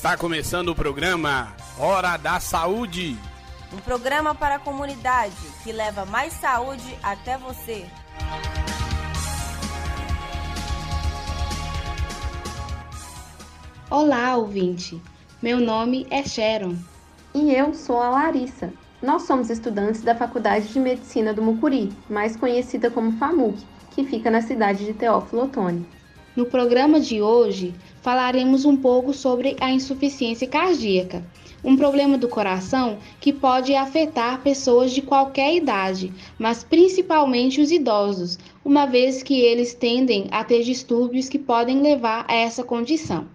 Está começando o programa Hora da Saúde. Um programa para a comunidade que leva mais saúde até você. Olá, ouvinte. Meu nome é Sharon. E eu sou a Larissa. Nós somos estudantes da Faculdade de Medicina do Mucuri, mais conhecida como FAMUC, que fica na cidade de Teófilo Otoni. No programa de hoje, falaremos um pouco sobre a insuficiência cardíaca, um problema do coração que pode afetar pessoas de qualquer idade, mas principalmente os idosos, uma vez que eles tendem a ter distúrbios que podem levar a essa condição.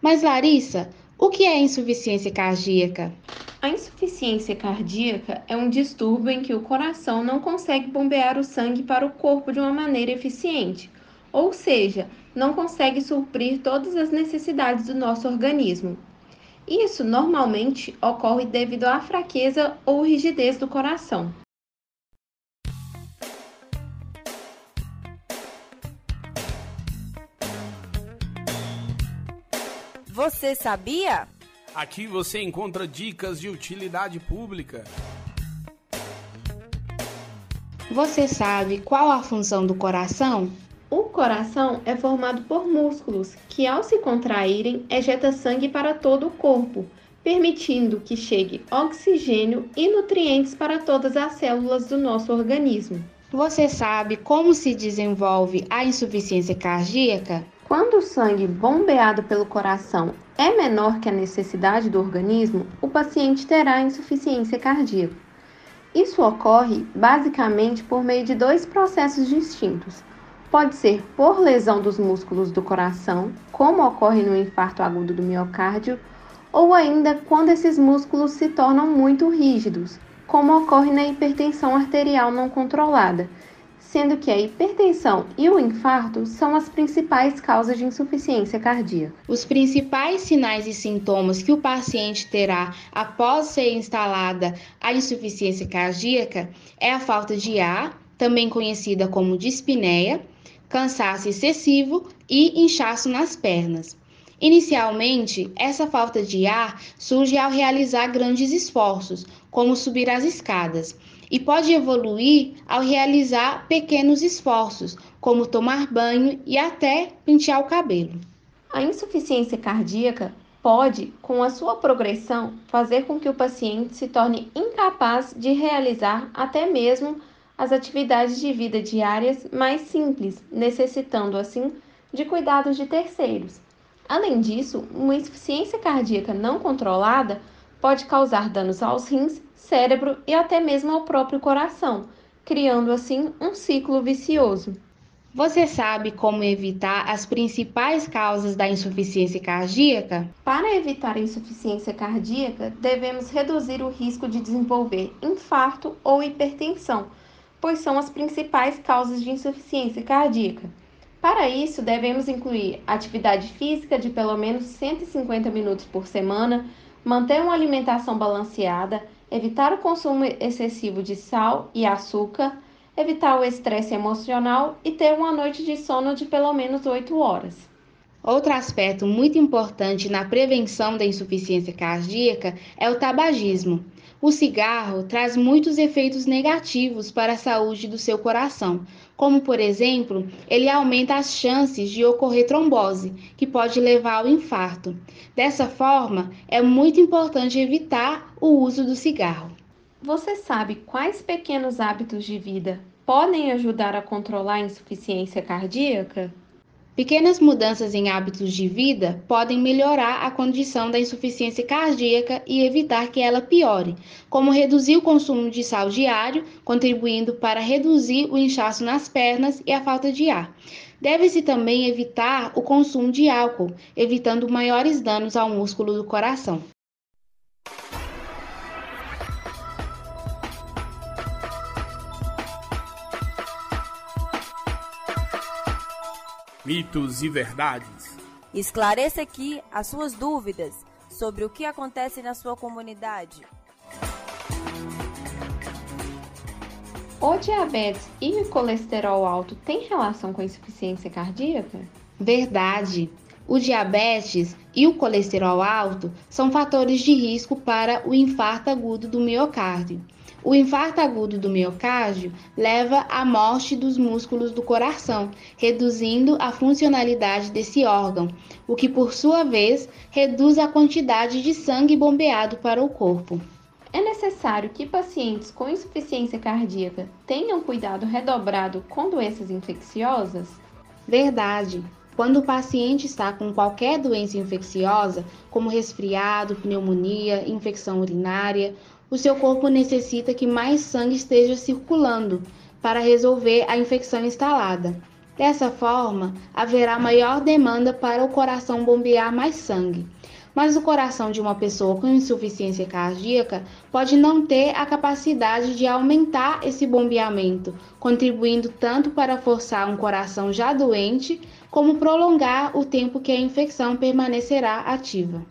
Mas Larissa, o que é insuficiência cardíaca? A insuficiência cardíaca é um distúrbio em que o coração não consegue bombear o sangue para o corpo de uma maneira eficiente, ou seja, não consegue suprir todas as necessidades do nosso organismo. Isso normalmente ocorre devido à fraqueza ou rigidez do coração. Você sabia? Aqui você encontra dicas de utilidade pública. Você sabe qual a função do coração? O coração é formado por músculos que, ao se contraírem, ejeta sangue para todo o corpo, permitindo que chegue oxigênio e nutrientes para todas as células do nosso organismo. Você sabe como se desenvolve a insuficiência cardíaca? Quando o sangue bombeado pelo coração é menor que a necessidade do organismo, o paciente terá insuficiência cardíaca. Isso ocorre basicamente por meio de dois processos distintos Pode ser por lesão dos músculos do coração, como ocorre no infarto agudo do miocárdio, ou ainda quando esses músculos se tornam muito rígidos, como ocorre na hipertensão arterial não controlada, sendo que a hipertensão e o infarto são as principais causas de insuficiência cardíaca. Os principais sinais e sintomas que o paciente terá após ser instalada a insuficiência cardíaca é a falta de ar, também conhecida como dispneia, cansaço excessivo e inchaço nas pernas. Inicialmente, essa falta de ar surge ao realizar grandes esforços, como subir as escadas, e pode evoluir ao realizar pequenos esforços, como tomar banho e até pentear o cabelo. A insuficiência cardíaca pode, com a sua progressão, fazer com que o paciente se torne incapaz de realizar até mesmo as atividades de vida diárias mais simples, necessitando assim de cuidados de terceiros. Além disso, uma insuficiência cardíaca não controlada pode causar danos aos rins, cérebro e até mesmo ao próprio coração, criando assim um ciclo vicioso. Você sabe como evitar as principais causas da insuficiência cardíaca? Para evitar a insuficiência cardíaca, devemos reduzir o risco de desenvolver infarto ou hipertensão pois são as principais causas de insuficiência cardíaca. Para isso, devemos incluir atividade física de pelo menos 150 minutos por semana, manter uma alimentação balanceada, evitar o consumo excessivo de sal e açúcar, evitar o estresse emocional e ter uma noite de sono de pelo menos 8 horas. Outro aspecto muito importante na prevenção da insuficiência cardíaca é o tabagismo. O cigarro traz muitos efeitos negativos para a saúde do seu coração, como, por exemplo, ele aumenta as chances de ocorrer trombose, que pode levar ao infarto. Dessa forma, é muito importante evitar o uso do cigarro. Você sabe quais pequenos hábitos de vida podem ajudar a controlar a insuficiência cardíaca? Pequenas mudanças em hábitos de vida podem melhorar a condição da insuficiência cardíaca e evitar que ela piore, como reduzir o consumo de sal diário, contribuindo para reduzir o inchaço nas pernas e a falta de ar. Deve-se também evitar o consumo de álcool, evitando maiores danos ao músculo do coração. Mitos e verdades. Esclareça aqui as suas dúvidas sobre o que acontece na sua comunidade. O diabetes e o colesterol alto têm relação com a insuficiência cardíaca? Verdade. O diabetes e o colesterol alto são fatores de risco para o infarto agudo do miocárdio. O infarto agudo do miocárdio leva à morte dos músculos do coração, reduzindo a funcionalidade desse órgão, o que por sua vez reduz a quantidade de sangue bombeado para o corpo. É necessário que pacientes com insuficiência cardíaca tenham cuidado redobrado com doenças infecciosas? Verdade. Quando o paciente está com qualquer doença infecciosa, como resfriado, pneumonia, infecção urinária, o seu corpo necessita que mais sangue esteja circulando para resolver a infecção instalada. Dessa forma, haverá maior demanda para o coração bombear mais sangue mas o coração de uma pessoa com insuficiência cardíaca pode não ter a capacidade de aumentar esse bombeamento, contribuindo tanto para forçar um coração já doente, como prolongar o tempo que a infecção permanecerá ativa.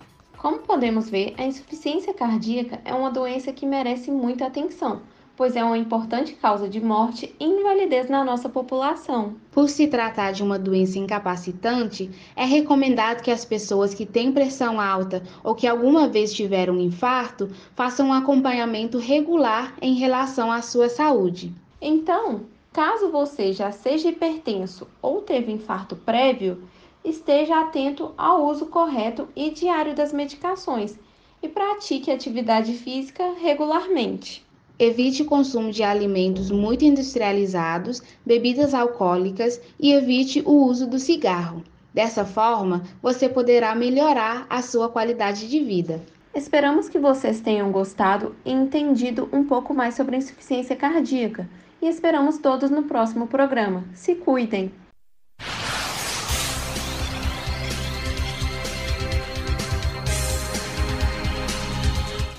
Como podemos ver, a insuficiência cardíaca é uma doença que merece muita atenção pois é uma importante causa de morte e invalidez na nossa população. Por se tratar de uma doença incapacitante, é recomendado que as pessoas que têm pressão alta ou que alguma vez tiveram um infarto façam um acompanhamento regular em relação à sua saúde. Então, caso você já seja hipertenso ou teve infarto prévio, esteja atento ao uso correto e diário das medicações e pratique atividade física regularmente. Evite o consumo de alimentos muito industrializados, bebidas alcoólicas e evite o uso do cigarro. Dessa forma, você poderá melhorar a sua qualidade de vida. Esperamos que vocês tenham gostado e entendido um pouco mais sobre a insuficiência cardíaca e esperamos todos no próximo programa. Se cuidem!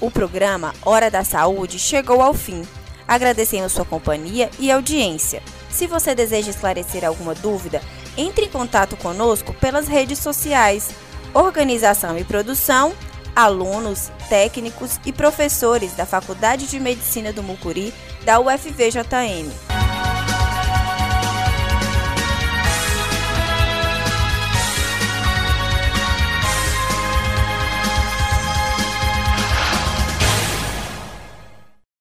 O programa Hora da Saúde chegou ao fim. Agradecemos sua companhia e audiência. Se você deseja esclarecer alguma dúvida, entre em contato conosco pelas redes sociais. Organização e produção, alunos, técnicos e professores da Faculdade de Medicina do Mucuri da UFVJM.